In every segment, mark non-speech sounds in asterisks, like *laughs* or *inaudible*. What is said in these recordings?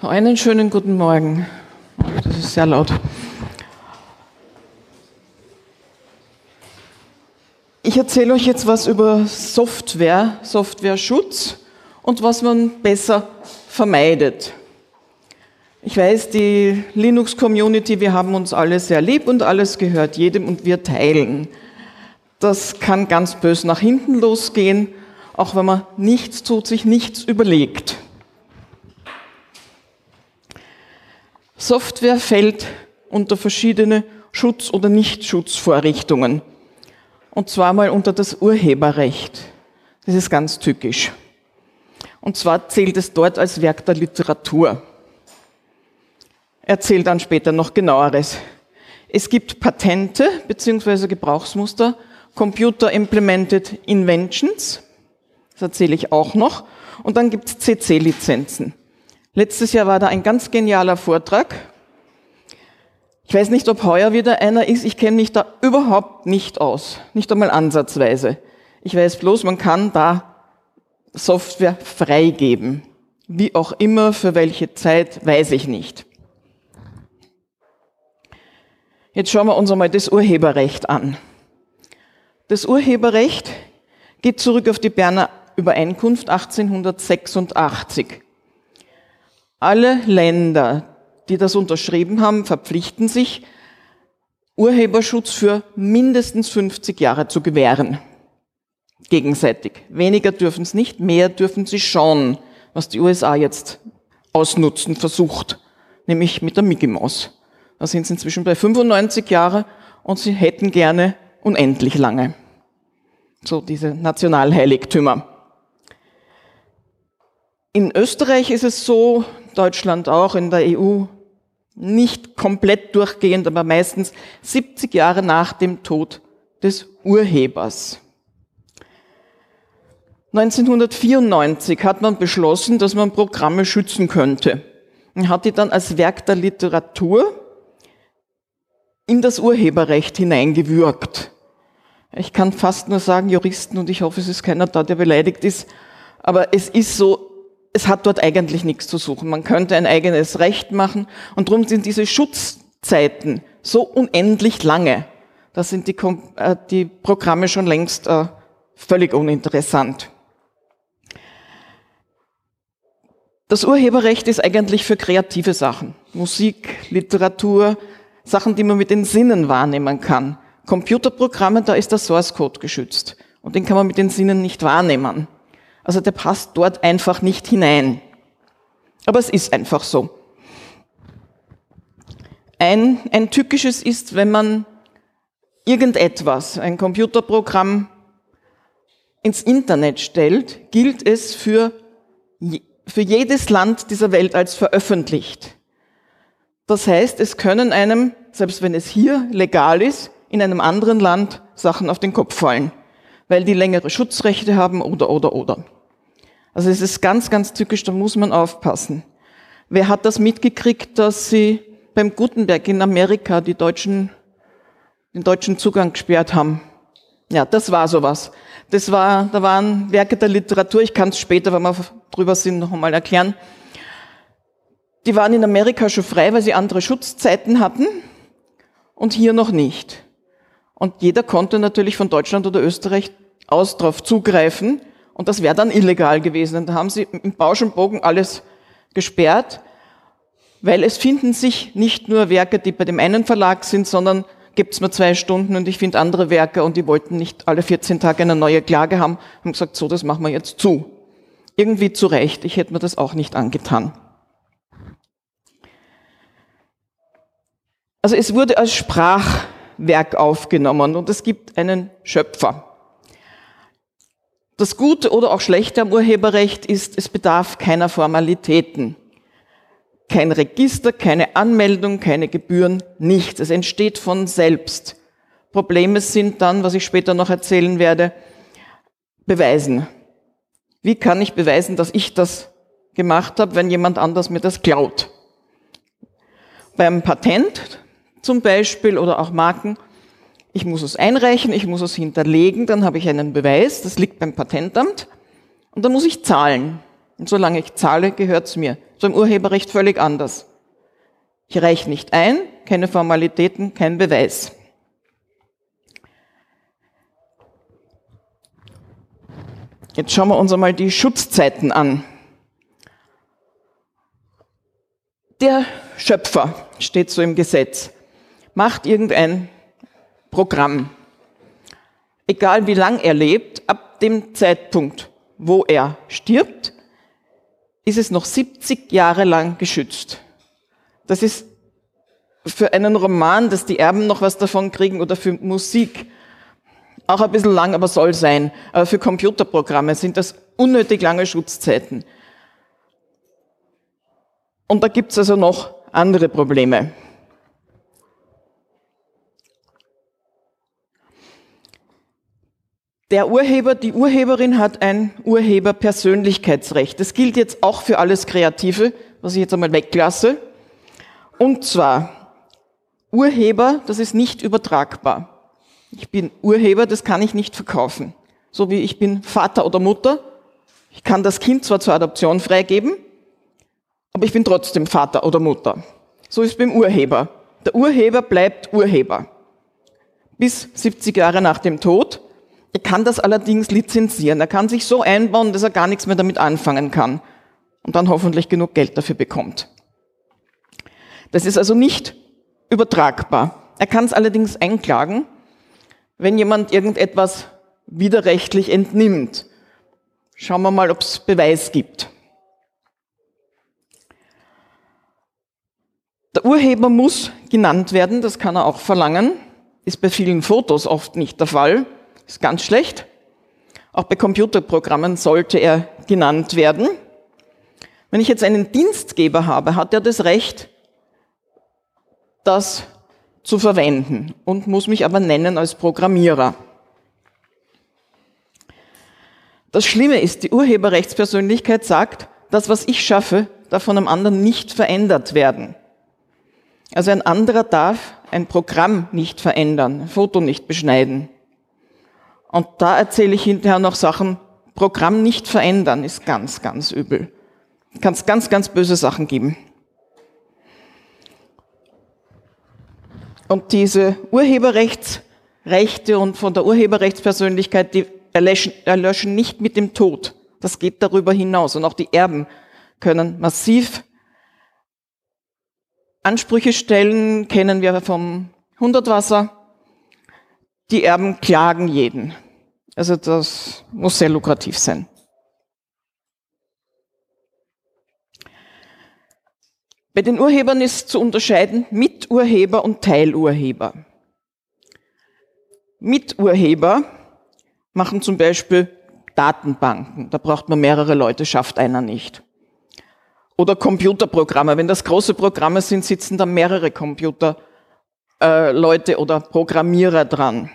Einen schönen guten Morgen. Das ist sehr laut. Ich erzähle euch jetzt was über Software, Softwareschutz und was man besser vermeidet. Ich weiß, die Linux-Community, wir haben uns alle sehr lieb und alles gehört jedem und wir teilen. Das kann ganz bös nach hinten losgehen, auch wenn man nichts tut, sich nichts überlegt. Software fällt unter verschiedene Schutz- oder Nichtschutzvorrichtungen. Und zwar mal unter das Urheberrecht. Das ist ganz tückisch. Und zwar zählt es dort als Werk der Literatur. Erzählt dann später noch genaueres. Es gibt Patente bzw. Gebrauchsmuster, Computer Implemented Inventions, das erzähle ich auch noch, und dann gibt es CC-Lizenzen. Letztes Jahr war da ein ganz genialer Vortrag. Ich weiß nicht, ob heuer wieder einer ist. Ich kenne mich da überhaupt nicht aus. Nicht einmal ansatzweise. Ich weiß bloß, man kann da Software freigeben. Wie auch immer, für welche Zeit, weiß ich nicht. Jetzt schauen wir uns einmal das Urheberrecht an. Das Urheberrecht geht zurück auf die Berner Übereinkunft 1886. Alle Länder, die das unterschrieben haben, verpflichten sich, Urheberschutz für mindestens 50 Jahre zu gewähren. Gegenseitig. Weniger dürfen es nicht, mehr dürfen sie schon, was die USA jetzt ausnutzen versucht, nämlich mit der Mickey Mouse. Da sind sie inzwischen bei 95 Jahre und sie hätten gerne unendlich lange. So diese Nationalheiligtümer. In Österreich ist es so, Deutschland auch, in der EU nicht komplett durchgehend, aber meistens 70 Jahre nach dem Tod des Urhebers. 1994 hat man beschlossen, dass man Programme schützen könnte und hat die dann als Werk der Literatur in das Urheberrecht hineingewürgt. Ich kann fast nur sagen, Juristen, und ich hoffe, es ist keiner da, der beleidigt ist, aber es ist so, es hat dort eigentlich nichts zu suchen. Man könnte ein eigenes Recht machen und darum sind diese Schutzzeiten so unendlich lange. Da sind die, äh, die Programme schon längst äh, völlig uninteressant. Das Urheberrecht ist eigentlich für kreative Sachen. Musik, Literatur, Sachen, die man mit den Sinnen wahrnehmen kann. Computerprogramme, da ist der Source Code geschützt. Und den kann man mit den Sinnen nicht wahrnehmen. Also der passt dort einfach nicht hinein. Aber es ist einfach so. Ein, ein tückisches ist, wenn man irgendetwas, ein Computerprogramm ins Internet stellt, gilt es für, für jedes Land dieser Welt als veröffentlicht. Das heißt, es können einem, selbst wenn es hier legal ist, in einem anderen Land Sachen auf den Kopf fallen, weil die längere Schutzrechte haben oder, oder, oder. Also es ist ganz, ganz tückisch, da muss man aufpassen. Wer hat das mitgekriegt, dass sie beim Gutenberg in Amerika die Deutschen, den deutschen Zugang gesperrt haben? Ja, das war sowas. Das war, da waren Werke der Literatur, ich kann es später, wenn wir drüber sind, noch einmal erklären. Die waren in Amerika schon frei, weil sie andere Schutzzeiten hatten und hier noch nicht. Und jeder konnte natürlich von Deutschland oder Österreich aus darauf zugreifen und das wäre dann illegal gewesen. Und da haben sie im Bausch und Bogen alles gesperrt, weil es finden sich nicht nur Werke, die bei dem einen Verlag sind, sondern gibt es mir zwei Stunden und ich finde andere Werke und die wollten nicht alle 14 Tage eine neue Klage haben, haben gesagt, so, das machen wir jetzt zu. Irgendwie zu Recht, ich hätte mir das auch nicht angetan. Also es wurde als Sprachwerk aufgenommen und es gibt einen Schöpfer. Das Gute oder auch Schlechte am Urheberrecht ist, es bedarf keiner Formalitäten. Kein Register, keine Anmeldung, keine Gebühren, nichts. Es entsteht von selbst. Probleme sind dann, was ich später noch erzählen werde, beweisen. Wie kann ich beweisen, dass ich das gemacht habe, wenn jemand anders mir das klaut? Beim Patent zum Beispiel oder auch Marken ich muss es einreichen, ich muss es hinterlegen, dann habe ich einen Beweis, das liegt beim Patentamt und dann muss ich zahlen. Und solange ich zahle, gehört es mir. So im Urheberrecht völlig anders. Ich reiche nicht ein, keine Formalitäten, kein Beweis. Jetzt schauen wir uns einmal die Schutzzeiten an. Der Schöpfer, steht so im Gesetz, macht irgendein Programm. Egal wie lang er lebt, ab dem Zeitpunkt, wo er stirbt, ist es noch 70 Jahre lang geschützt. Das ist für einen Roman, dass die Erben noch was davon kriegen oder für Musik auch ein bisschen lang, aber soll sein. Aber für Computerprogramme sind das unnötig lange Schutzzeiten. Und da gibt's also noch andere Probleme. Der Urheber, die Urheberin hat ein Urheberpersönlichkeitsrecht. Das gilt jetzt auch für alles Kreative, was ich jetzt einmal weglasse. Und zwar, Urheber, das ist nicht übertragbar. Ich bin Urheber, das kann ich nicht verkaufen. So wie ich bin Vater oder Mutter. Ich kann das Kind zwar zur Adoption freigeben, aber ich bin trotzdem Vater oder Mutter. So ist es beim Urheber. Der Urheber bleibt Urheber. Bis 70 Jahre nach dem Tod. Er kann das allerdings lizenzieren. Er kann sich so einbauen, dass er gar nichts mehr damit anfangen kann. Und dann hoffentlich genug Geld dafür bekommt. Das ist also nicht übertragbar. Er kann es allerdings einklagen, wenn jemand irgendetwas widerrechtlich entnimmt. Schauen wir mal, ob es Beweis gibt. Der Urheber muss genannt werden, das kann er auch verlangen. Ist bei vielen Fotos oft nicht der Fall, ist ganz schlecht. Auch bei Computerprogrammen sollte er genannt werden. Wenn ich jetzt einen Dienstgeber habe, hat er das Recht, das zu verwenden und muss mich aber nennen als Programmierer. Das Schlimme ist, die Urheberrechtspersönlichkeit sagt, das, was ich schaffe, darf von einem anderen nicht verändert werden. Also ein anderer darf ein Programm nicht verändern, ein Foto nicht beschneiden. Und da erzähle ich hinterher noch Sachen, Programm nicht verändern ist ganz, ganz übel. Kann es ganz, ganz böse Sachen geben. Und diese Urheberrechtsrechte und von der Urheberrechtspersönlichkeit, die erlöschen, erlöschen nicht mit dem Tod. Das geht darüber hinaus. Und auch die Erben können massiv Ansprüche stellen, kennen wir vom Hundertwasser. Die Erben klagen jeden. Also das muss sehr lukrativ sein. Bei den Urhebern ist zu unterscheiden Miturheber und Teilurheber. Miturheber machen zum Beispiel Datenbanken. Da braucht man mehrere Leute, schafft einer nicht. Oder Computerprogramme. Wenn das große Programme sind, sitzen da mehrere Computerleute äh, oder Programmierer dran.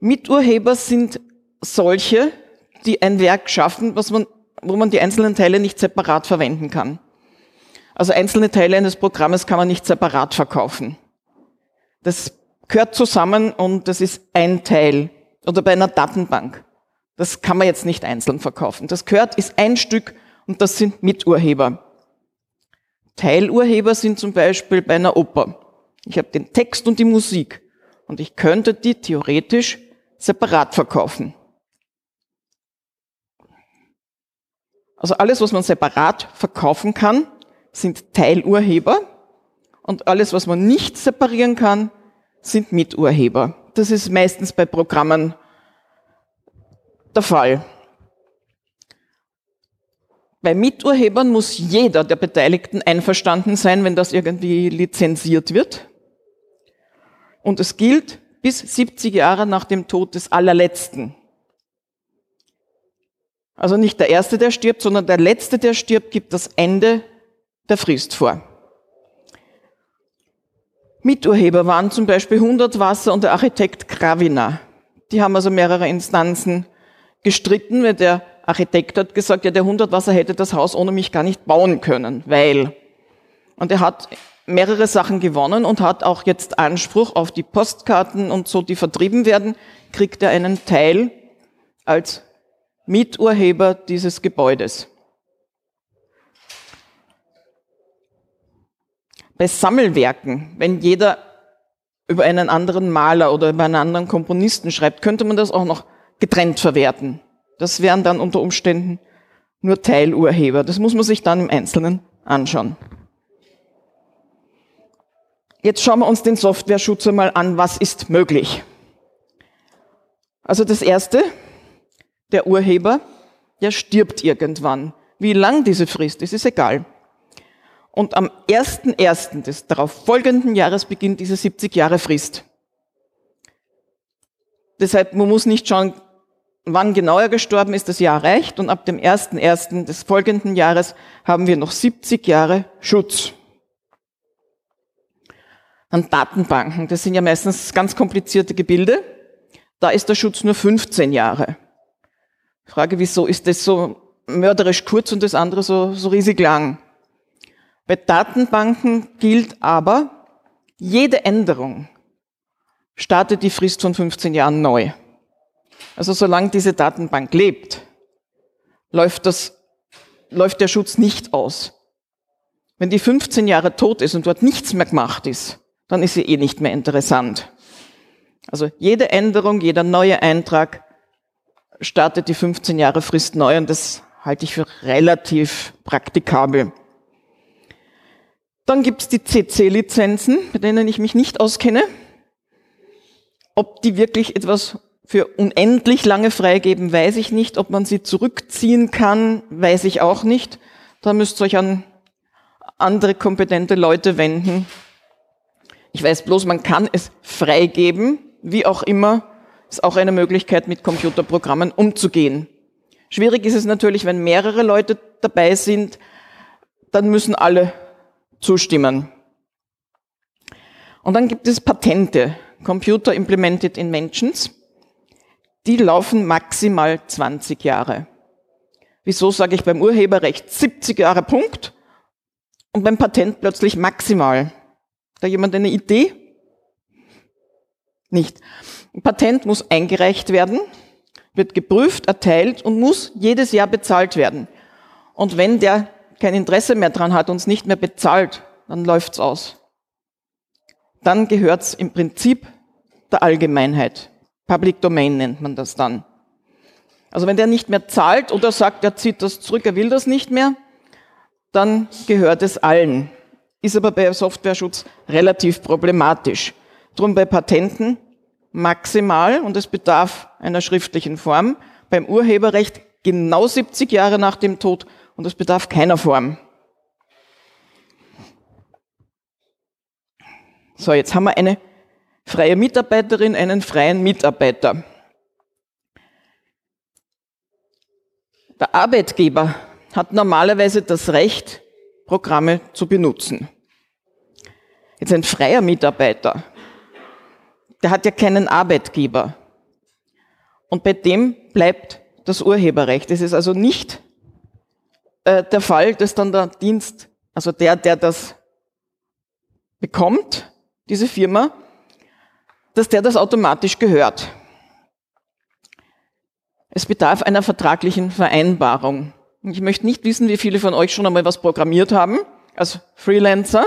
Miturheber sind solche, die ein Werk schaffen, was man, wo man die einzelnen Teile nicht separat verwenden kann. Also einzelne Teile eines Programmes kann man nicht separat verkaufen. Das gehört zusammen und das ist ein Teil. Oder bei einer Datenbank. Das kann man jetzt nicht einzeln verkaufen. Das gehört, ist ein Stück und das sind Miturheber. Teilurheber sind zum Beispiel bei einer Oper. Ich habe den Text und die Musik und ich könnte die theoretisch separat verkaufen. Also alles, was man separat verkaufen kann, sind Teilurheber und alles, was man nicht separieren kann, sind Miturheber. Das ist meistens bei Programmen der Fall. Bei Miturhebern muss jeder der Beteiligten einverstanden sein, wenn das irgendwie lizenziert wird. Und es gilt bis 70 Jahre nach dem Tod des allerletzten. Also nicht der Erste, der stirbt, sondern der Letzte, der stirbt, gibt das Ende der Frist vor. Miturheber waren zum Beispiel Hundertwasser und der Architekt Kravina. Die haben also mehrere Instanzen gestritten, weil der Architekt hat gesagt, ja, der Hundertwasser hätte das Haus ohne mich gar nicht bauen können, weil. Und er hat mehrere Sachen gewonnen und hat auch jetzt Anspruch auf die Postkarten und so, die vertrieben werden, kriegt er einen Teil als Miturheber dieses Gebäudes. Bei Sammelwerken, wenn jeder über einen anderen Maler oder über einen anderen Komponisten schreibt, könnte man das auch noch getrennt verwerten. Das wären dann unter Umständen nur Teilurheber. Das muss man sich dann im Einzelnen anschauen. Jetzt schauen wir uns den Softwareschutz einmal an. Was ist möglich? Also das erste, der Urheber, der stirbt irgendwann. Wie lang diese Frist ist, ist egal. Und am 1.1. des darauf folgenden Jahres beginnt diese 70 Jahre Frist. Deshalb, man muss nicht schauen, wann genau er gestorben ist, das Jahr reicht. Und ab dem 1.1. des folgenden Jahres haben wir noch 70 Jahre Schutz. Dann Datenbanken, das sind ja meistens ganz komplizierte Gebilde. Da ist der Schutz nur 15 Jahre. Frage, wieso ist das so mörderisch kurz und das andere so, so riesig lang? Bei Datenbanken gilt aber, jede Änderung startet die Frist von 15 Jahren neu. Also solange diese Datenbank lebt, läuft, das, läuft der Schutz nicht aus. Wenn die 15 Jahre tot ist und dort nichts mehr gemacht ist, dann ist sie eh nicht mehr interessant. Also jede Änderung, jeder neue Eintrag startet die 15 Jahre Frist neu und das halte ich für relativ praktikabel. Dann gibt es die CC-Lizenzen, mit denen ich mich nicht auskenne. Ob die wirklich etwas für unendlich lange freigeben, weiß ich nicht. Ob man sie zurückziehen kann, weiß ich auch nicht. Da müsst ihr euch an andere kompetente Leute wenden. Ich weiß bloß, man kann es freigeben, wie auch immer. Ist auch eine Möglichkeit, mit Computerprogrammen umzugehen. Schwierig ist es natürlich, wenn mehrere Leute dabei sind, dann müssen alle zustimmen. Und dann gibt es Patente, Computer Implemented Inventions die laufen maximal 20 Jahre. Wieso sage ich beim Urheberrecht 70 Jahre Punkt und beim Patent plötzlich maximal? Da jemand eine Idee? Nicht. Ein Patent muss eingereicht werden, wird geprüft, erteilt und muss jedes Jahr bezahlt werden. Und wenn der kein Interesse mehr dran hat und es nicht mehr bezahlt, dann läuft's aus. Dann gehört's im Prinzip der Allgemeinheit. Public Domain nennt man das dann. Also wenn der nicht mehr zahlt oder sagt, er zieht das zurück, er will das nicht mehr, dann gehört es allen. Ist aber bei Softwareschutz relativ problematisch. Drum bei Patenten maximal und es bedarf einer schriftlichen Form. Beim Urheberrecht genau 70 Jahre nach dem Tod und es bedarf keiner Form. So, jetzt haben wir eine freie Mitarbeiterin einen freien Mitarbeiter. Der Arbeitgeber hat normalerweise das Recht, Programme zu benutzen. Jetzt ein freier Mitarbeiter, der hat ja keinen Arbeitgeber. Und bei dem bleibt das Urheberrecht. Es ist also nicht äh, der Fall, dass dann der Dienst, also der, der das bekommt, diese Firma, dass der das automatisch gehört. Es bedarf einer vertraglichen Vereinbarung. Ich möchte nicht wissen, wie viele von euch schon einmal was programmiert haben als Freelancer.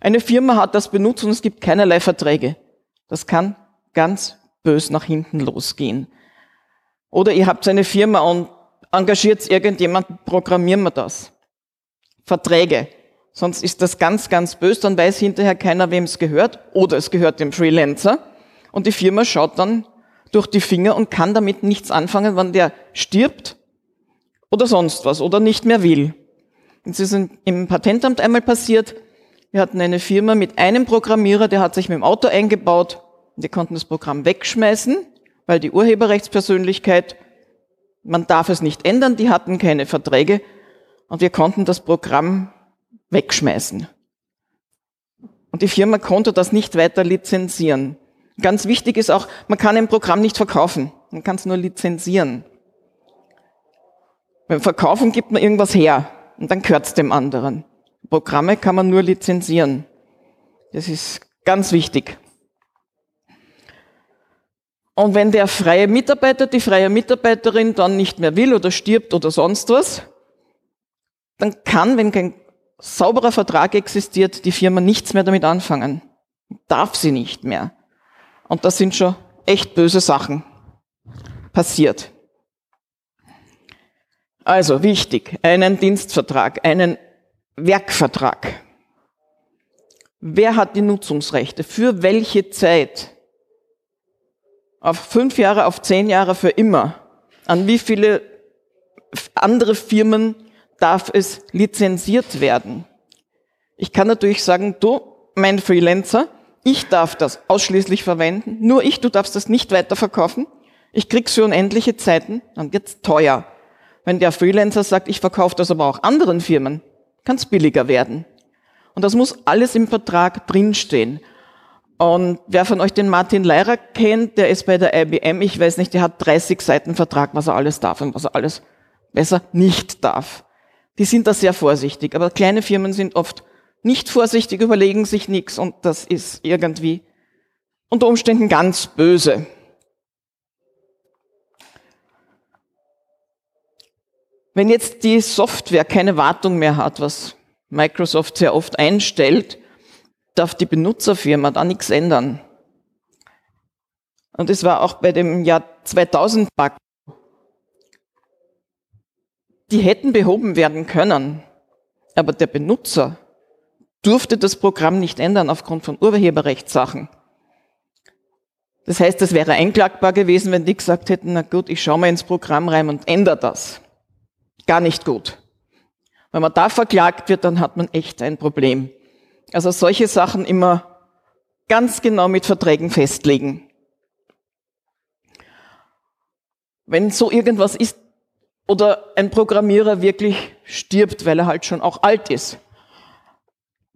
Eine Firma hat das benutzt und es gibt keinerlei Verträge. Das kann ganz bös nach hinten losgehen. Oder ihr habt eine Firma und engagiert irgendjemand, programmieren wir das. Verträge. Sonst ist das ganz, ganz böse, dann weiß hinterher keiner, wem es gehört, oder es gehört dem Freelancer. Und die Firma schaut dann durch die Finger und kann damit nichts anfangen, wann der stirbt oder sonst was oder nicht mehr will. Das ist im Patentamt einmal passiert. Wir hatten eine Firma mit einem Programmierer, der hat sich mit dem Auto eingebaut und die konnten das Programm wegschmeißen, weil die Urheberrechtspersönlichkeit, man darf es nicht ändern, die hatten keine Verträge und wir konnten das Programm wegschmeißen. Und die Firma konnte das nicht weiter lizenzieren. Ganz wichtig ist auch, man kann ein Programm nicht verkaufen. Man kann es nur lizenzieren. Beim Verkaufen gibt man irgendwas her und dann gehört es dem anderen. Programme kann man nur lizenzieren. Das ist ganz wichtig. Und wenn der freie Mitarbeiter, die freie Mitarbeiterin dann nicht mehr will oder stirbt oder sonst was, dann kann, wenn kein sauberer Vertrag existiert, die Firma nichts mehr damit anfangen. Darf sie nicht mehr. Und das sind schon echt böse Sachen passiert. Also wichtig, einen Dienstvertrag, einen Werkvertrag. Wer hat die Nutzungsrechte? Für welche Zeit? Auf fünf Jahre, auf zehn Jahre, für immer? An wie viele andere Firmen darf es lizenziert werden? Ich kann natürlich sagen, du, mein Freelancer, ich darf das ausschließlich verwenden, nur ich, du darfst das nicht weiterverkaufen. Ich krieg's für unendliche Zeiten, dann wird's teuer. Wenn der Freelancer sagt, ich verkaufe das aber auch anderen Firmen, kann es billiger werden. Und das muss alles im Vertrag drinstehen. Und wer von euch den Martin Leirer kennt, der ist bei der IBM, ich weiß nicht, der hat 30 Seiten Vertrag, was er alles darf und was er alles besser nicht darf. Die sind da sehr vorsichtig, aber kleine Firmen sind oft nicht vorsichtig, überlegen sich nichts und das ist irgendwie unter Umständen ganz böse. Wenn jetzt die Software keine Wartung mehr hat, was Microsoft sehr oft einstellt, darf die Benutzerfirma da nichts ändern. Und es war auch bei dem Jahr 2000 Bug. Die hätten behoben werden können, aber der Benutzer durfte das Programm nicht ändern aufgrund von Urheberrechtssachen. Das heißt, es wäre einklagbar gewesen, wenn die gesagt hätten, na gut, ich schaue mal ins Programm rein und ändere das gar nicht gut. Wenn man da verklagt wird, dann hat man echt ein Problem. Also solche Sachen immer ganz genau mit Verträgen festlegen. Wenn so irgendwas ist oder ein Programmierer wirklich stirbt, weil er halt schon auch alt ist,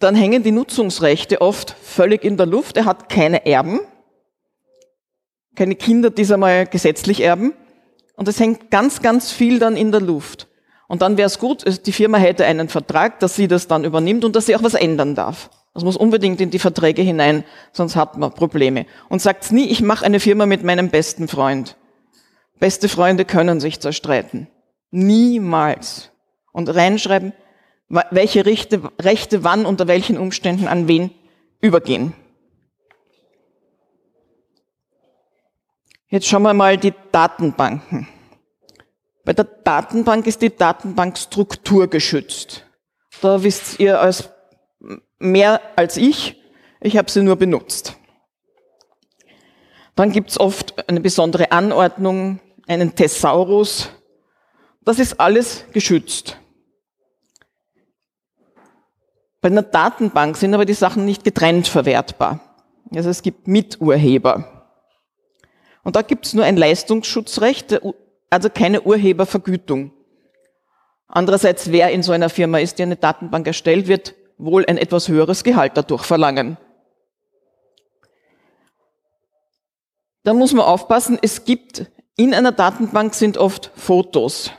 dann hängen die Nutzungsrechte oft völlig in der Luft. Er hat keine Erben, keine Kinder, die es einmal gesetzlich erben. Und es hängt ganz, ganz viel dann in der Luft. Und dann wäre es gut, die Firma hätte einen Vertrag, dass sie das dann übernimmt und dass sie auch was ändern darf. Das muss unbedingt in die Verträge hinein, sonst hat man Probleme. Und sagt nie, ich mache eine Firma mit meinem besten Freund. Beste Freunde können sich zerstreiten. Niemals. Und reinschreiben, welche Rechte, Rechte wann unter welchen Umständen an wen übergehen. Jetzt schauen wir mal die Datenbanken. Bei der Datenbank ist die Datenbankstruktur geschützt. Da wisst ihr als mehr als ich. Ich habe sie nur benutzt. Dann gibt es oft eine besondere Anordnung, einen Thesaurus. Das ist alles geschützt. Bei einer Datenbank sind aber die Sachen nicht getrennt verwertbar. Also es gibt Miturheber. Und da gibt es nur ein Leistungsschutzrecht. Der also keine Urhebervergütung. Andererseits, wer in so einer Firma ist, die eine Datenbank erstellt, wird wohl ein etwas höheres Gehalt dadurch verlangen. Da muss man aufpassen, es gibt in einer Datenbank sind oft Fotos,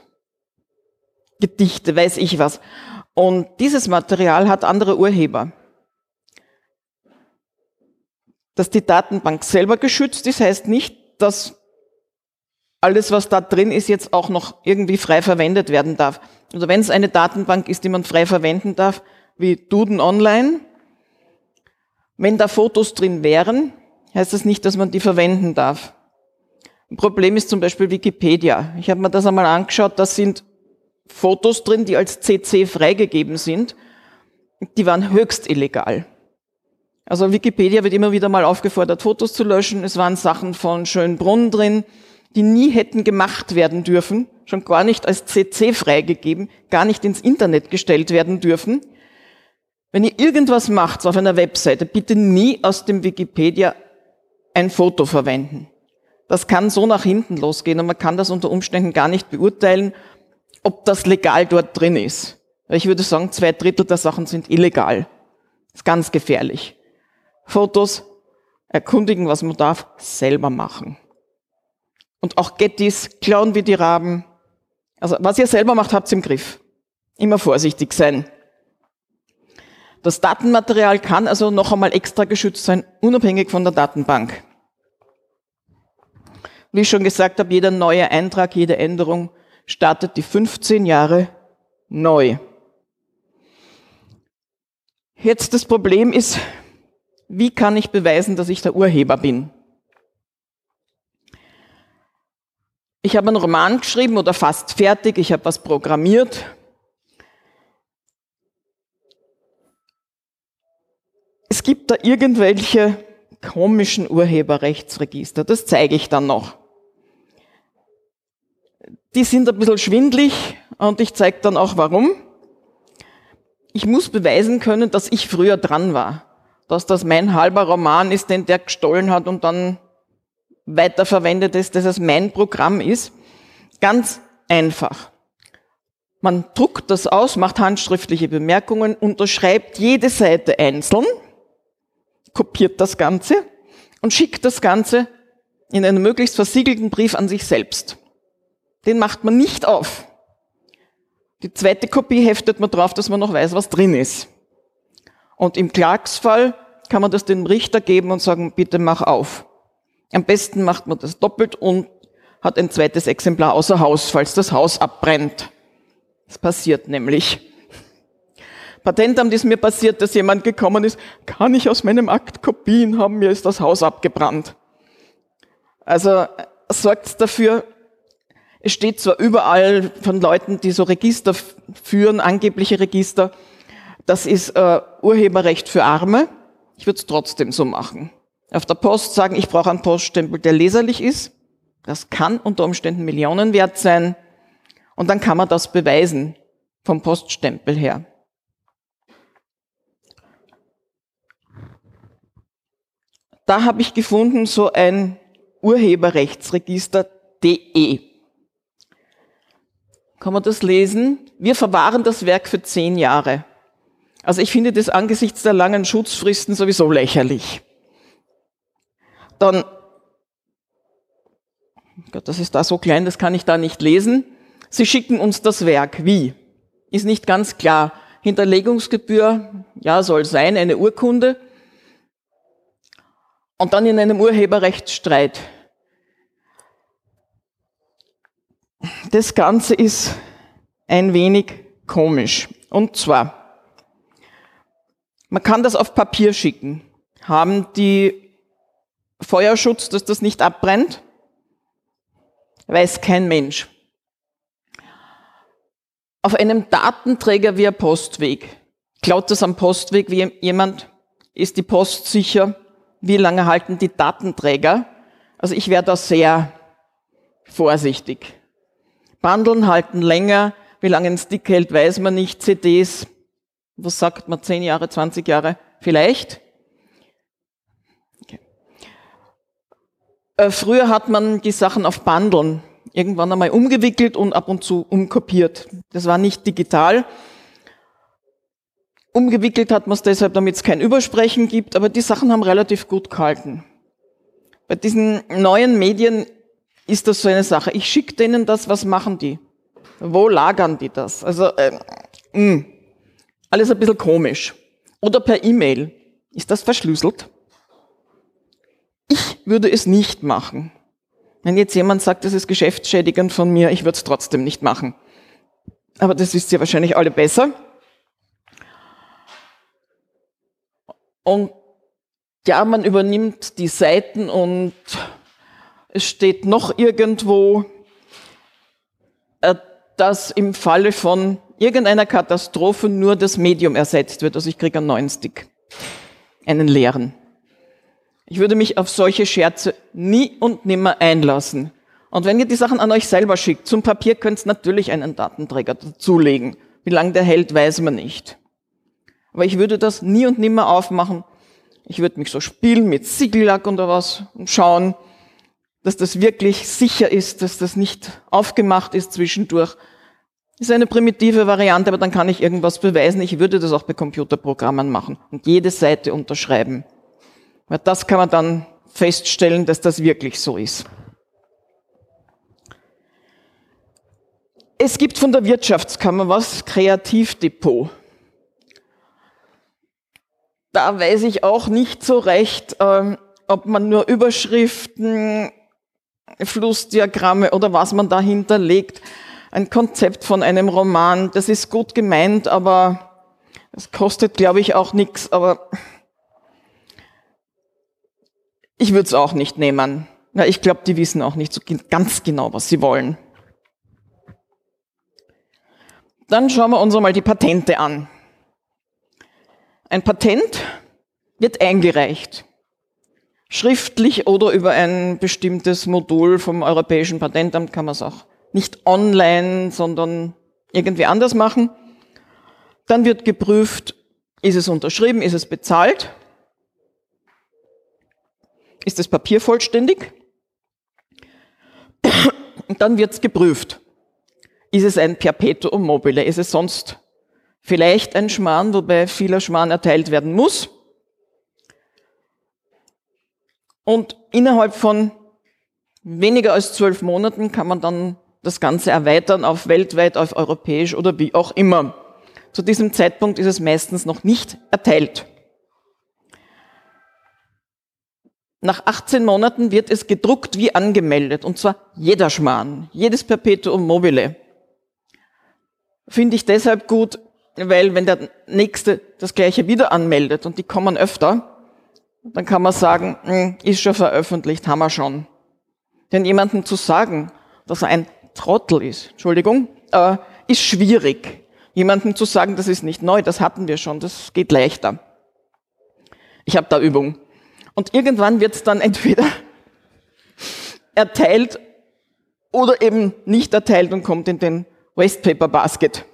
Gedichte, weiß ich was. Und dieses Material hat andere Urheber. Dass die Datenbank selber geschützt ist, heißt nicht, dass alles, was da drin ist, jetzt auch noch irgendwie frei verwendet werden darf. Also wenn es eine Datenbank ist, die man frei verwenden darf, wie Duden Online, wenn da Fotos drin wären, heißt das nicht, dass man die verwenden darf. Ein Problem ist zum Beispiel Wikipedia. Ich habe mir das einmal angeschaut, da sind Fotos drin, die als CC freigegeben sind. Die waren höchst illegal. Also Wikipedia wird immer wieder mal aufgefordert, Fotos zu löschen. Es waren Sachen von Schönbrunn drin, die nie hätten gemacht werden dürfen, schon gar nicht als CC freigegeben, gar nicht ins Internet gestellt werden dürfen. Wenn ihr irgendwas macht auf einer Webseite, bitte nie aus dem Wikipedia ein Foto verwenden. Das kann so nach hinten losgehen und man kann das unter Umständen gar nicht beurteilen, ob das legal dort drin ist. Ich würde sagen, zwei Drittel der Sachen sind illegal. Das ist ganz gefährlich. Fotos erkundigen, was man darf, selber machen und auch Gettys klauen wie die Raben. Also was ihr selber macht, habt ihr im Griff. Immer vorsichtig sein. Das Datenmaterial kann also noch einmal extra geschützt sein, unabhängig von der Datenbank. Wie ich schon gesagt habe, jeder neue Eintrag, jede Änderung startet die 15 Jahre neu. Jetzt das Problem ist, wie kann ich beweisen, dass ich der Urheber bin? Ich habe einen Roman geschrieben oder fast fertig, ich habe was programmiert. Es gibt da irgendwelche komischen Urheberrechtsregister, das zeige ich dann noch. Die sind ein bisschen schwindlig und ich zeige dann auch warum. Ich muss beweisen können, dass ich früher dran war, dass das mein halber Roman ist, den der gestohlen hat und dann weiterverwendet ist, dass es mein Programm ist. Ganz einfach. Man druckt das aus, macht handschriftliche Bemerkungen, unterschreibt jede Seite einzeln, kopiert das Ganze und schickt das Ganze in einen möglichst versiegelten Brief an sich selbst. Den macht man nicht auf. Die zweite Kopie heftet man drauf, dass man noch weiß, was drin ist. Und im Klagsfall kann man das dem Richter geben und sagen, bitte mach auf. Am besten macht man das doppelt und hat ein zweites Exemplar außer Haus, falls das Haus abbrennt. Das passiert nämlich. Patentamt ist mir passiert, dass jemand gekommen ist, kann ich aus meinem Akt Kopien haben, mir ist das Haus abgebrannt. Also sorgt dafür, es steht zwar überall von Leuten, die so Register führen, angebliche Register, das ist äh, Urheberrecht für Arme. Ich würde es trotzdem so machen auf der Post sagen, ich brauche einen Poststempel, der leserlich ist. Das kann unter Umständen Millionen wert sein. Und dann kann man das beweisen vom Poststempel her. Da habe ich gefunden so ein Urheberrechtsregister.de. Kann man das lesen? Wir verwahren das Werk für zehn Jahre. Also ich finde das angesichts der langen Schutzfristen sowieso lächerlich dann, Gott, das ist da so klein, das kann ich da nicht lesen. Sie schicken uns das Werk. Wie? Ist nicht ganz klar. Hinterlegungsgebühr, ja, soll sein, eine Urkunde. Und dann in einem Urheberrechtsstreit. Das Ganze ist ein wenig komisch. Und zwar, man kann das auf Papier schicken. Haben die Feuerschutz, dass das nicht abbrennt? Weiß kein Mensch. Auf einem Datenträger wie ein Postweg. Klaut das am Postweg wie jemand? Ist die Post sicher? Wie lange halten die Datenträger? Also ich wäre da sehr vorsichtig. Bandeln halten länger. Wie lange ein Stick hält, weiß man nicht. CDs, was sagt man, 10 Jahre, 20 Jahre? Vielleicht. Äh, früher hat man die Sachen auf Bandeln irgendwann einmal umgewickelt und ab und zu umkopiert. Das war nicht digital. Umgewickelt hat man es deshalb, damit es kein Übersprechen gibt, aber die Sachen haben relativ gut gehalten. Bei diesen neuen Medien ist das so eine Sache. Ich schicke denen das, was machen die? Wo lagern die das? Also äh, mh, mm, alles ein bisschen komisch. Oder per E-Mail. Ist das verschlüsselt? Ich würde es nicht machen. Wenn jetzt jemand sagt, das ist geschäftsschädigend von mir, ich würde es trotzdem nicht machen. Aber das wisst ihr wahrscheinlich alle besser. Und ja, man übernimmt die Seiten und es steht noch irgendwo, äh, dass im Falle von irgendeiner Katastrophe nur das Medium ersetzt wird. Also ich kriege einen neuen Stick, einen leeren. Ich würde mich auf solche Scherze nie und nimmer einlassen. Und wenn ihr die Sachen an euch selber schickt, zum Papier könnt ihr natürlich einen Datenträger dazulegen. Wie lange der hält, weiß man nicht. Aber ich würde das nie und nimmer aufmachen. Ich würde mich so spielen mit Siegellack oder was und schauen, dass das wirklich sicher ist, dass das nicht aufgemacht ist zwischendurch. Ist eine primitive Variante, aber dann kann ich irgendwas beweisen. Ich würde das auch bei Computerprogrammen machen und jede Seite unterschreiben. Weil das kann man dann feststellen, dass das wirklich so ist. Es gibt von der Wirtschaftskammer was, Kreativdepot. Da weiß ich auch nicht so recht, äh, ob man nur Überschriften, Flussdiagramme oder was man dahinter legt. Ein Konzept von einem Roman, das ist gut gemeint, aber Es kostet, glaube ich, auch nichts, aber ich würde es auch nicht nehmen. Ja, ich glaube, die wissen auch nicht so ganz genau, was sie wollen. Dann schauen wir uns einmal die Patente an. Ein Patent wird eingereicht, schriftlich oder über ein bestimmtes Modul vom Europäischen Patentamt kann man es auch nicht online, sondern irgendwie anders machen. Dann wird geprüft, ist es unterschrieben, ist es bezahlt, ist das Papier vollständig. Und dann wird es geprüft. Ist es ein Perpetuum mobile? Ist es sonst vielleicht ein Schmarrn, wobei vieler Schmarrn erteilt werden muss? Und innerhalb von weniger als zwölf Monaten kann man dann das Ganze erweitern auf weltweit, auf europäisch oder wie auch immer. Zu diesem Zeitpunkt ist es meistens noch nicht erteilt. Nach 18 Monaten wird es gedruckt wie angemeldet, und zwar jeder Schmarrn, jedes Perpetuum mobile. Finde ich deshalb gut, weil wenn der Nächste das Gleiche wieder anmeldet und die kommen öfter, dann kann man sagen, hm, ist schon veröffentlicht, haben wir schon. Denn jemandem zu sagen, dass er ein Trottel ist, Entschuldigung, äh, ist schwierig jemandem zu sagen, das ist nicht neu, das hatten wir schon, das geht leichter. Ich habe da Übung. Und irgendwann wird es dann entweder *laughs* erteilt oder eben nicht erteilt und kommt in den Wastepaper Basket.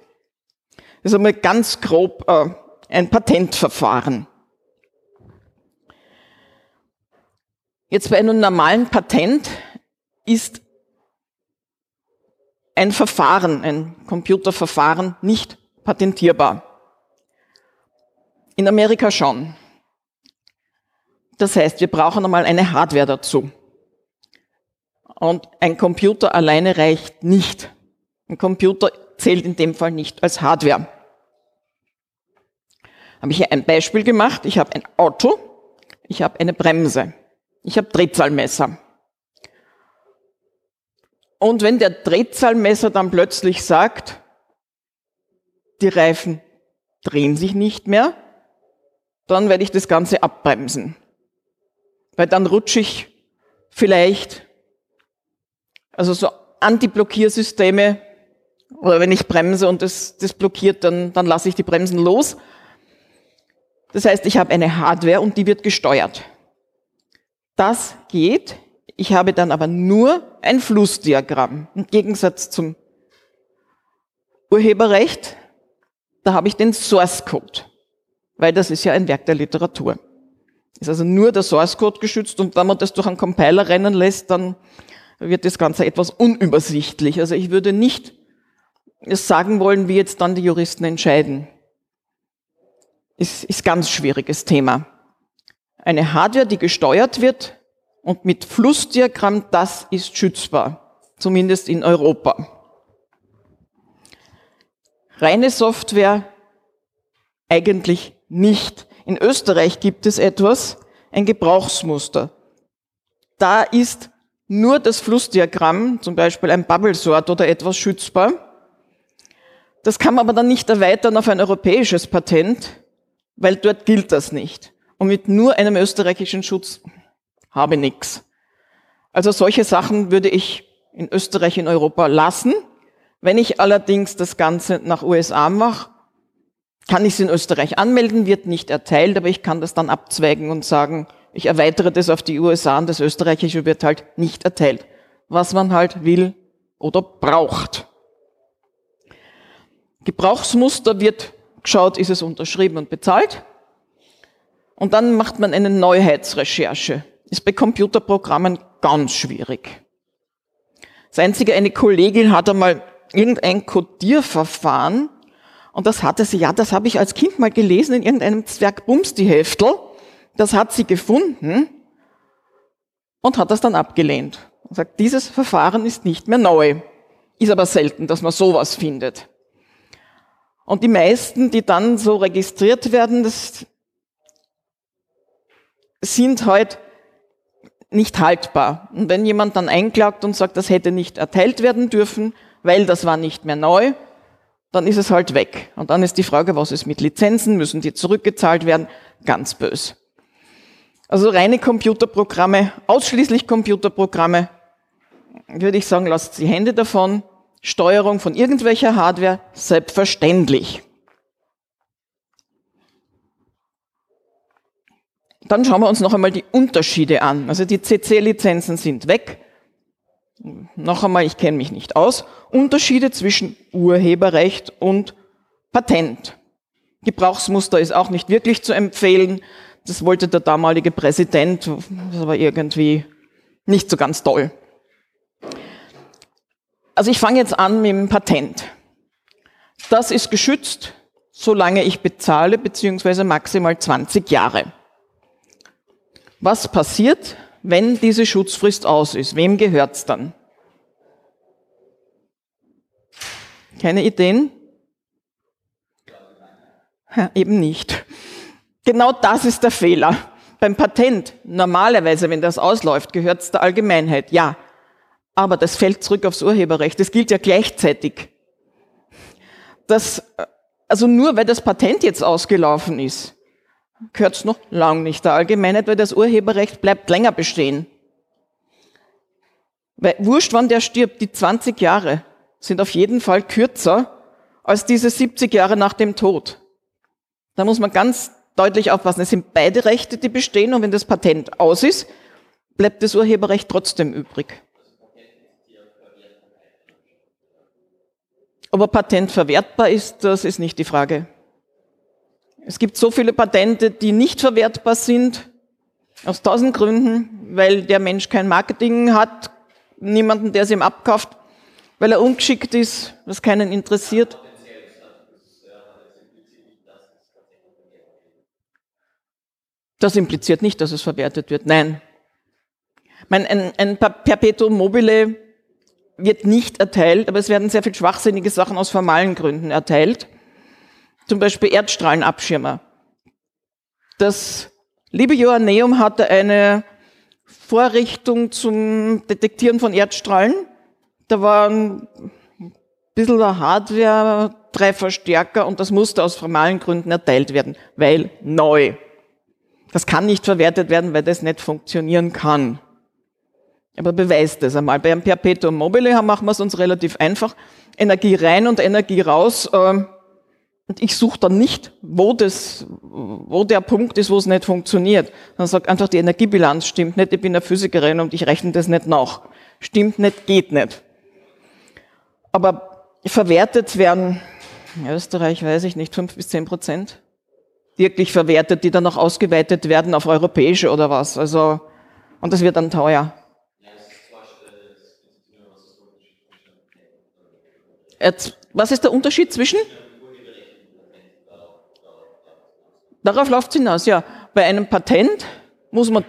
Das ist einmal ganz grob äh, ein Patentverfahren. Jetzt bei einem normalen Patent ist ein Verfahren, ein Computerverfahren nicht patentierbar. In Amerika schon. Das heißt, wir brauchen einmal eine Hardware dazu. Und ein Computer alleine reicht nicht. Ein Computer zählt in dem Fall nicht als Hardware. Habe ich hier ein Beispiel gemacht. Ich habe ein Auto, ich habe eine Bremse, ich habe Drehzahlmesser. Und wenn der Drehzahlmesser dann plötzlich sagt, die Reifen drehen sich nicht mehr, dann werde ich das Ganze abbremsen. Weil dann rutsche ich vielleicht, also so Anti-Blockiersysteme, oder wenn ich bremse und das, das blockiert, dann, dann lasse ich die Bremsen los. Das heißt, ich habe eine Hardware und die wird gesteuert. Das geht, ich habe dann aber nur ein Flussdiagramm. Im Gegensatz zum Urheberrecht, da habe ich den Source Code, weil das ist ja ein Werk der Literatur. Ist also nur der Source Code geschützt und wenn man das durch einen Compiler rennen lässt, dann wird das Ganze etwas unübersichtlich. Also ich würde nicht sagen wollen, wie jetzt dann die Juristen entscheiden. Ist, ist ganz schwieriges Thema. Eine Hardware, die gesteuert wird, und mit Flussdiagramm, das ist schützbar, zumindest in Europa. Reine Software eigentlich nicht. In Österreich gibt es etwas, ein Gebrauchsmuster. Da ist nur das Flussdiagramm, zum Beispiel ein Bubble-Sort oder etwas schützbar. Das kann man aber dann nicht erweitern auf ein europäisches Patent, weil dort gilt das nicht. Und mit nur einem österreichischen Schutz habe nichts. Also solche Sachen würde ich in Österreich, in Europa lassen. Wenn ich allerdings das Ganze nach USA mache, kann ich es in Österreich anmelden, wird nicht erteilt, aber ich kann das dann abzweigen und sagen, ich erweitere das auf die USA und das Österreichische wird halt nicht erteilt. Was man halt will oder braucht. Gebrauchsmuster wird geschaut, ist es unterschrieben und bezahlt. Und dann macht man eine Neuheitsrecherche ist bei Computerprogrammen ganz schwierig. Das Einzige, eine Kollegin hat einmal irgendein Codierverfahren und das hatte sie, ja, das habe ich als Kind mal gelesen in irgendeinem Zwergbumsti-Heftel. Das hat sie gefunden und hat das dann abgelehnt. Und sagt, dieses Verfahren ist nicht mehr neu. Ist aber selten, dass man sowas findet. Und die meisten, die dann so registriert werden, das sind halt nicht haltbar. Und wenn jemand dann einklagt und sagt, das hätte nicht erteilt werden dürfen, weil das war nicht mehr neu, dann ist es halt weg. Und dann ist die Frage, was ist mit Lizenzen? Müssen die zurückgezahlt werden? Ganz bös. Also reine Computerprogramme, ausschließlich Computerprogramme, würde ich sagen, lasst die Hände davon. Steuerung von irgendwelcher Hardware, selbstverständlich. Dann schauen wir uns noch einmal die Unterschiede an. Also die CC-Lizenzen sind weg. Noch einmal, ich kenne mich nicht aus. Unterschiede zwischen Urheberrecht und Patent. Gebrauchsmuster ist auch nicht wirklich zu empfehlen. Das wollte der damalige Präsident, das war irgendwie nicht so ganz toll. Also ich fange jetzt an mit dem Patent. Das ist geschützt, solange ich bezahle, beziehungsweise maximal 20 Jahre. Was passiert, wenn diese Schutzfrist aus ist? Wem gehört's dann? Keine Ideen? Ja, eben nicht. Genau das ist der Fehler. Beim Patent, normalerweise, wenn das ausläuft, gehört es der Allgemeinheit, ja. Aber das fällt zurück aufs Urheberrecht. Das gilt ja gleichzeitig. Das, also nur weil das Patent jetzt ausgelaufen ist, gehört es noch lang nicht der Allgemeinheit, weil das Urheberrecht bleibt länger bestehen. Weil wurscht, wann der stirbt, die 20 Jahre sind auf jeden Fall kürzer als diese 70 Jahre nach dem Tod. Da muss man ganz deutlich aufpassen. Es sind beide Rechte, die bestehen und wenn das Patent aus ist, bleibt das Urheberrecht trotzdem übrig. Ob ein Patent verwertbar ist, das ist nicht die Frage. Es gibt so viele Patente, die nicht verwertbar sind, aus tausend Gründen, weil der Mensch kein Marketing hat, niemanden, der es ihm abkauft, weil er ungeschickt ist, was keinen interessiert. Das impliziert nicht, dass es verwertet wird. Nein. Mein, ein, ein Perpetuum mobile wird nicht erteilt, aber es werden sehr viel schwachsinnige Sachen aus formalen Gründen erteilt. Zum Beispiel Erdstrahlenabschirmer. Das liebe Joanneum hatte eine Vorrichtung zum Detektieren von Erdstrahlen. Da war ein bisschen Hardware, drei Verstärker und das musste aus formalen Gründen erteilt werden, weil neu. Das kann nicht verwertet werden, weil das nicht funktionieren kann. Aber beweist das einmal. Beim Perpetuum mobile machen wir es uns relativ einfach. Energie rein und Energie raus. Ähm, und ich suche dann nicht, wo, das, wo der Punkt ist, wo es nicht funktioniert. Dann sagt einfach, die Energiebilanz stimmt nicht, ich bin eine Physikerin und ich rechne das nicht nach. Stimmt nicht, geht nicht. Aber verwertet werden, in Österreich weiß ich nicht, fünf bis zehn Prozent wirklich verwertet, die dann noch ausgeweitet werden auf europäische oder was. Also, und das wird dann teuer. Jetzt, was ist der Unterschied zwischen? Darauf läuft es hinaus, ja. Bei einem Patent muss man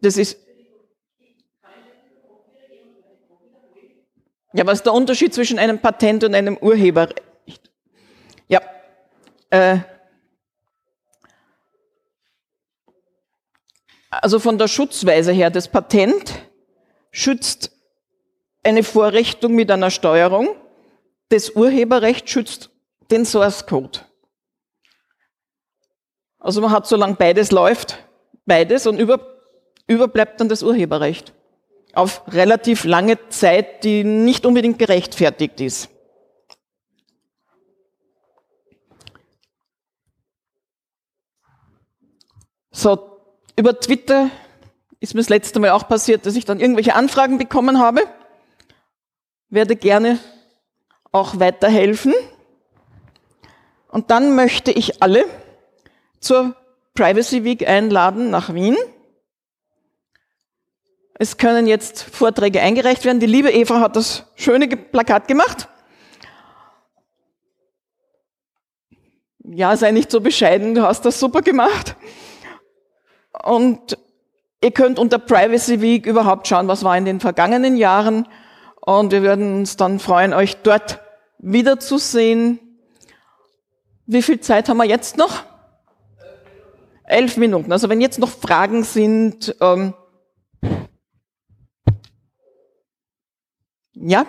das ist Ja, was ist der Unterschied zwischen einem Patent und einem Urheberrecht? Ja, äh, also von der Schutzweise her, das Patent schützt eine Vorrichtung mit einer Steuerung, das Urheberrecht schützt den Source Code. Also man hat, solange beides läuft, beides und über, überbleibt dann das Urheberrecht auf relativ lange Zeit, die nicht unbedingt gerechtfertigt ist. So, über Twitter ist mir das letzte Mal auch passiert, dass ich dann irgendwelche Anfragen bekommen habe. Werde gerne auch weiterhelfen. Und dann möchte ich alle zur Privacy Week einladen nach Wien. Es können jetzt Vorträge eingereicht werden. Die liebe Eva hat das schöne Plakat gemacht. Ja, sei nicht so bescheiden, du hast das super gemacht. Und ihr könnt unter Privacy Week überhaupt schauen, was war in den vergangenen Jahren. Und wir würden uns dann freuen, euch dort wiederzusehen. Wie viel Zeit haben wir jetzt noch? Elf Minuten. Also wenn jetzt noch Fragen sind, ähm, Ja?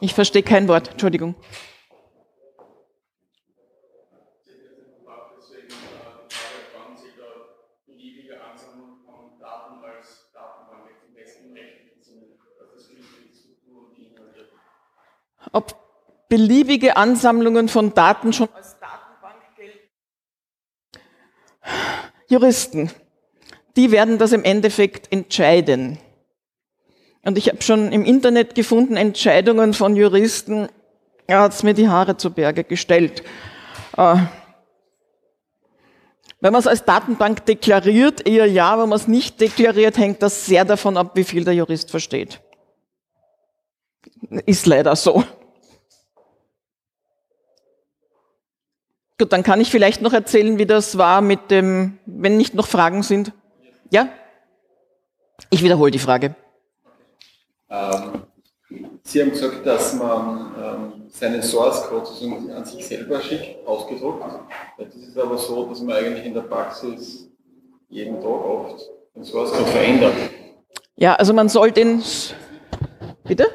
Ich verstehe kein Wort, Entschuldigung. Ob beliebige Ansammlungen von Daten schon als Datenbank gelten? Juristen, die werden das im Endeffekt entscheiden. Und ich habe schon im Internet gefunden, Entscheidungen von Juristen, er hat mir die Haare zu Berge gestellt. Äh, wenn man es als Datenbank deklariert, eher ja, wenn man es nicht deklariert, hängt das sehr davon ab, wie viel der Jurist versteht. Ist leider so. Gut, dann kann ich vielleicht noch erzählen, wie das war mit dem, wenn nicht noch Fragen sind. Ja? Ich wiederhole die Frage. Ähm, Sie haben gesagt, dass man ähm, seinen Source Code an sich selber schickt, ausgedruckt. Das ist aber so, dass man eigentlich in der Praxis jeden Tag oft den Source Code verändert. Ja, also man soll den. Bitte?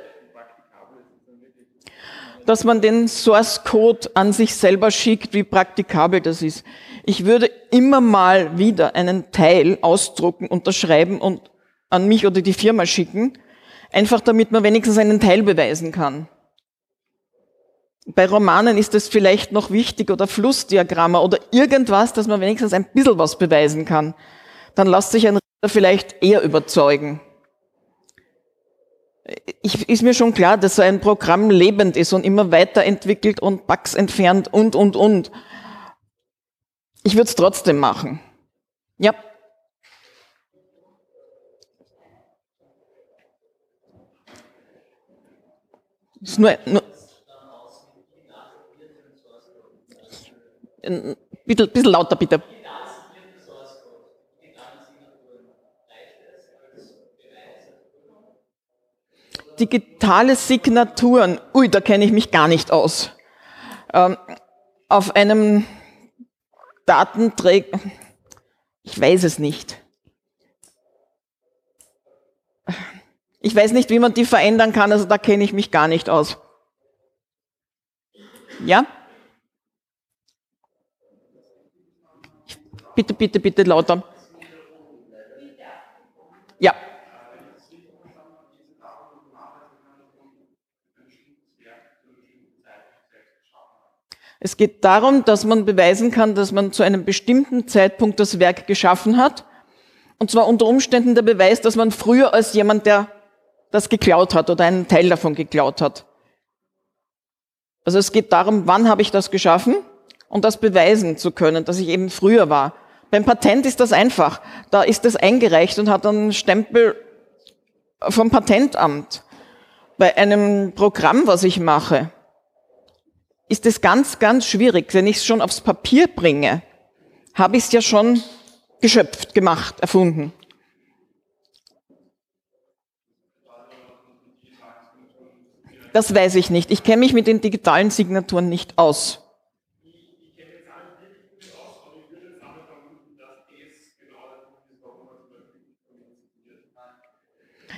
Dass man den Source Code an sich selber schickt, wie praktikabel das ist. Ich würde immer mal wieder einen Teil ausdrucken, unterschreiben und an mich oder die Firma schicken Einfach damit man wenigstens einen Teil beweisen kann. Bei Romanen ist es vielleicht noch wichtig oder Flussdiagramme oder irgendwas, dass man wenigstens ein bisschen was beweisen kann. Dann lässt sich ein Ritter vielleicht eher überzeugen. Ich, ist mir schon klar, dass so ein Programm lebend ist und immer weiterentwickelt und Bugs entfernt und, und, und. Ich würde es trotzdem machen. Ja. Ist nur, nur ein bisschen, bisschen lauter bitte. Digitale Signaturen, ui, da kenne ich mich gar nicht aus. Ähm, auf einem Datenträger, ich weiß es nicht. Ich weiß nicht, wie man die verändern kann, also da kenne ich mich gar nicht aus. Ja? Bitte, bitte, bitte lauter. Ja. Es geht darum, dass man beweisen kann, dass man zu einem bestimmten Zeitpunkt das Werk geschaffen hat. Und zwar unter Umständen der Beweis, dass man früher als jemand, der das geklaut hat oder einen Teil davon geklaut hat. Also es geht darum, wann habe ich das geschaffen und das beweisen zu können, dass ich eben früher war. Beim Patent ist das einfach. Da ist es eingereicht und hat einen Stempel vom Patentamt. Bei einem Programm, was ich mache, ist es ganz, ganz schwierig. Wenn ich es schon aufs Papier bringe, habe ich es ja schon geschöpft, gemacht, erfunden. Das weiß ich nicht. Ich kenne mich mit den digitalen Signaturen nicht aus.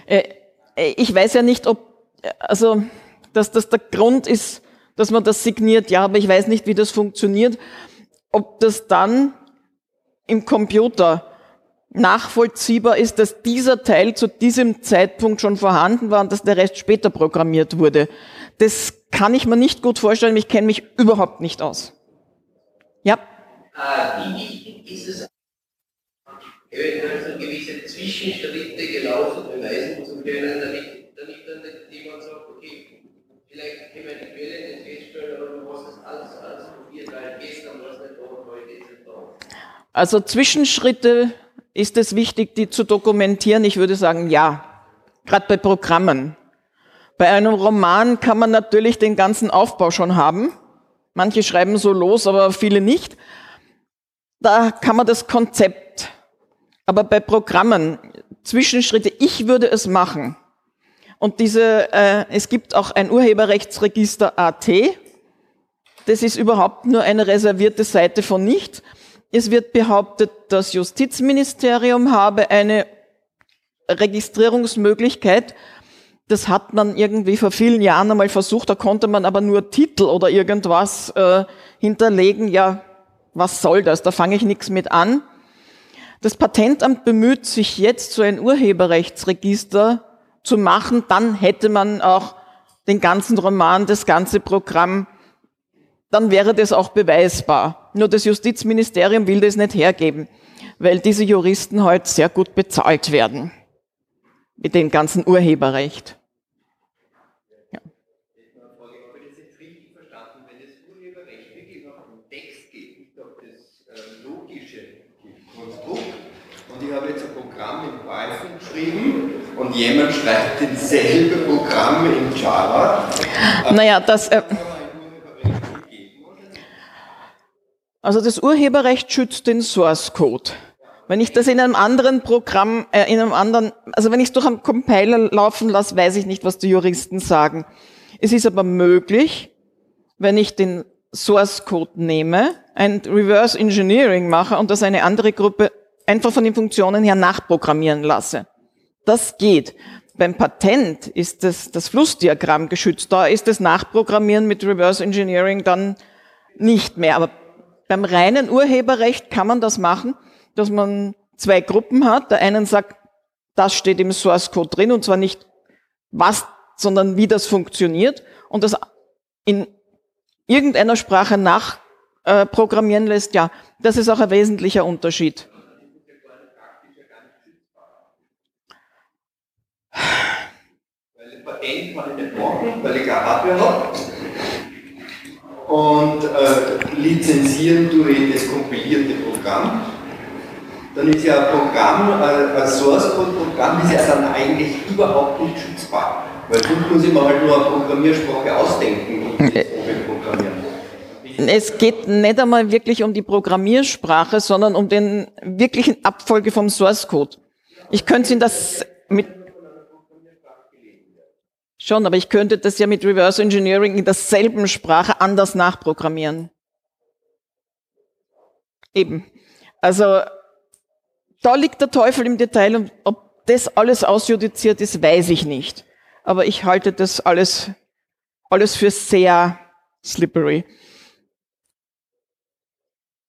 Äh, äh, ich weiß ja nicht, ob, also, dass das der Grund ist, dass man das signiert, ja, aber ich weiß nicht, wie das funktioniert. Ob das dann im Computer nachvollziehbar ist, dass dieser Teil zu diesem Zeitpunkt schon vorhanden war und dass der Rest später programmiert wurde. Das kann ich mir nicht gut vorstellen, ich kenne mich überhaupt nicht aus. Ja? Ah, wie wichtig ist es, eventuell gewisse Zwischenschritte gelaufen beweisen zu können, damit, damit dann jemand sagt, okay, vielleicht können wir die Quelle nicht feststellen, aber du hast das alles, alles probiert, weil gestern war es nicht da und heute ist es da. Also Zwischenschritte ist es wichtig, die zu dokumentieren? Ich würde sagen, ja. Gerade bei Programmen. Bei einem Roman kann man natürlich den ganzen Aufbau schon haben. Manche schreiben so los, aber viele nicht. Da kann man das Konzept. Aber bei Programmen, Zwischenschritte, ich würde es machen. Und diese, äh, es gibt auch ein Urheberrechtsregister AT. Das ist überhaupt nur eine reservierte Seite von nichts. Es wird behauptet, das Justizministerium habe eine Registrierungsmöglichkeit. Das hat man irgendwie vor vielen Jahren einmal versucht, da konnte man aber nur Titel oder irgendwas äh, hinterlegen. Ja, was soll das? Da fange ich nichts mit an. Das Patentamt bemüht sich jetzt, so ein Urheberrechtsregister zu machen. Dann hätte man auch den ganzen Roman, das ganze Programm dann wäre das auch beweisbar. Nur das Justizministerium will das nicht hergeben, weil diese Juristen halt sehr gut bezahlt werden mit dem ganzen Urheberrecht. Ja. Und ich habe jetzt ein Programm in Python geschrieben und jemand schreibt denselben Programm in Java. Naja, das. Äh, Also das Urheberrecht schützt den Source Code. Wenn ich das in einem anderen Programm, äh, in einem anderen, also wenn ich es durch einen Compiler laufen lasse, weiß ich nicht, was die Juristen sagen. Es ist aber möglich, wenn ich den Source Code nehme, ein Reverse Engineering mache und das eine andere Gruppe einfach von den Funktionen her nachprogrammieren lasse. Das geht. Beim Patent ist das, das Flussdiagramm geschützt. Da ist das Nachprogrammieren mit Reverse Engineering dann nicht mehr. Aber beim reinen Urheberrecht kann man das machen, dass man zwei Gruppen hat. Der einen sagt, das steht im Source Code drin und zwar nicht was, sondern wie das funktioniert und das in irgendeiner Sprache nachprogrammieren äh, lässt. Ja, das ist auch ein wesentlicher Unterschied. Weil Patent kann ich nicht machen, weil ich keine Hardware habe und äh, lizenzieren tue ich das kompilierte Programm. Dann ist ja ein Programm, äh, ein Source Code Programm, ist ja dann eigentlich überhaupt nicht schützbar. Weil sonst muss ich mir halt nur eine Programmiersprache ausdenken und das programmieren. Es geht nicht einmal wirklich um die Programmiersprache, sondern um den wirklichen Abfolge vom Source Code. Ich könnte in das mit Schon, aber ich könnte das ja mit Reverse Engineering in derselben Sprache anders nachprogrammieren. Eben. Also da liegt der Teufel im Detail und ob das alles ausjudiziert ist, weiß ich nicht. Aber ich halte das alles, alles für sehr slippery.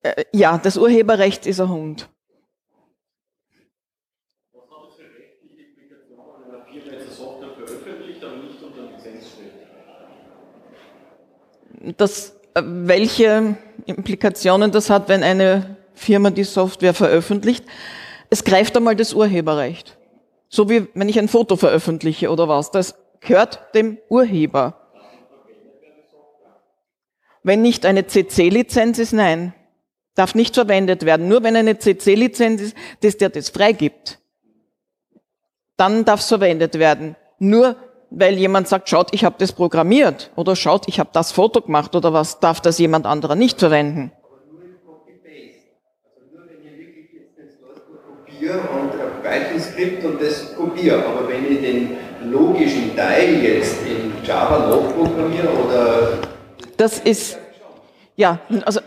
Äh, ja, das Urheberrecht ist ein Hund. Das, äh, welche Implikationen das hat, wenn eine Firma die Software veröffentlicht. Es greift einmal das Urheberrecht. So wie wenn ich ein Foto veröffentliche oder was. Das gehört dem Urheber. Wenn nicht eine CC-Lizenz ist, nein. Darf nicht verwendet werden. Nur wenn eine CC-Lizenz ist, dass der das freigibt. Dann darf es verwendet werden. Nur weil jemand sagt, schaut, ich habe das programmiert oder schaut, ich habe das Foto gemacht oder was, darf das jemand anderer nicht verwenden. und ein Python-Skript und das kopiere. Aber wenn ich den logischen Teil jetzt in Java nachprogrammiere oder... Das ist, ja, also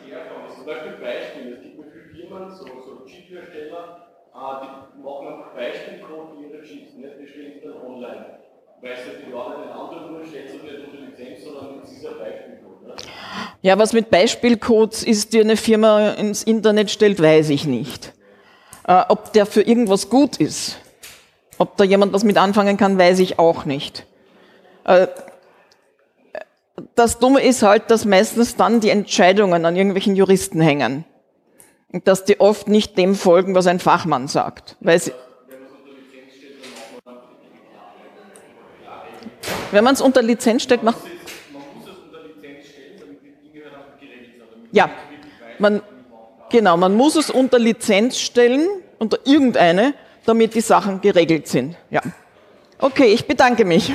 Ja, was mit Beispielcodes ist, die eine Firma ins Internet stellt, weiß ich nicht. Äh, ob der für irgendwas gut ist, ob da jemand was mit anfangen kann, weiß ich auch nicht. Äh, das Dumme ist halt, dass meistens dann die Entscheidungen an irgendwelchen Juristen hängen. Und dass die oft nicht dem folgen, was ein Fachmann sagt. Weil sie, wenn man es unter Lizenz stellt, macht Ja, man, genau, man muss es unter Lizenz stellen, unter irgendeine, damit die Sachen geregelt sind. Ja. Okay, ich bedanke mich.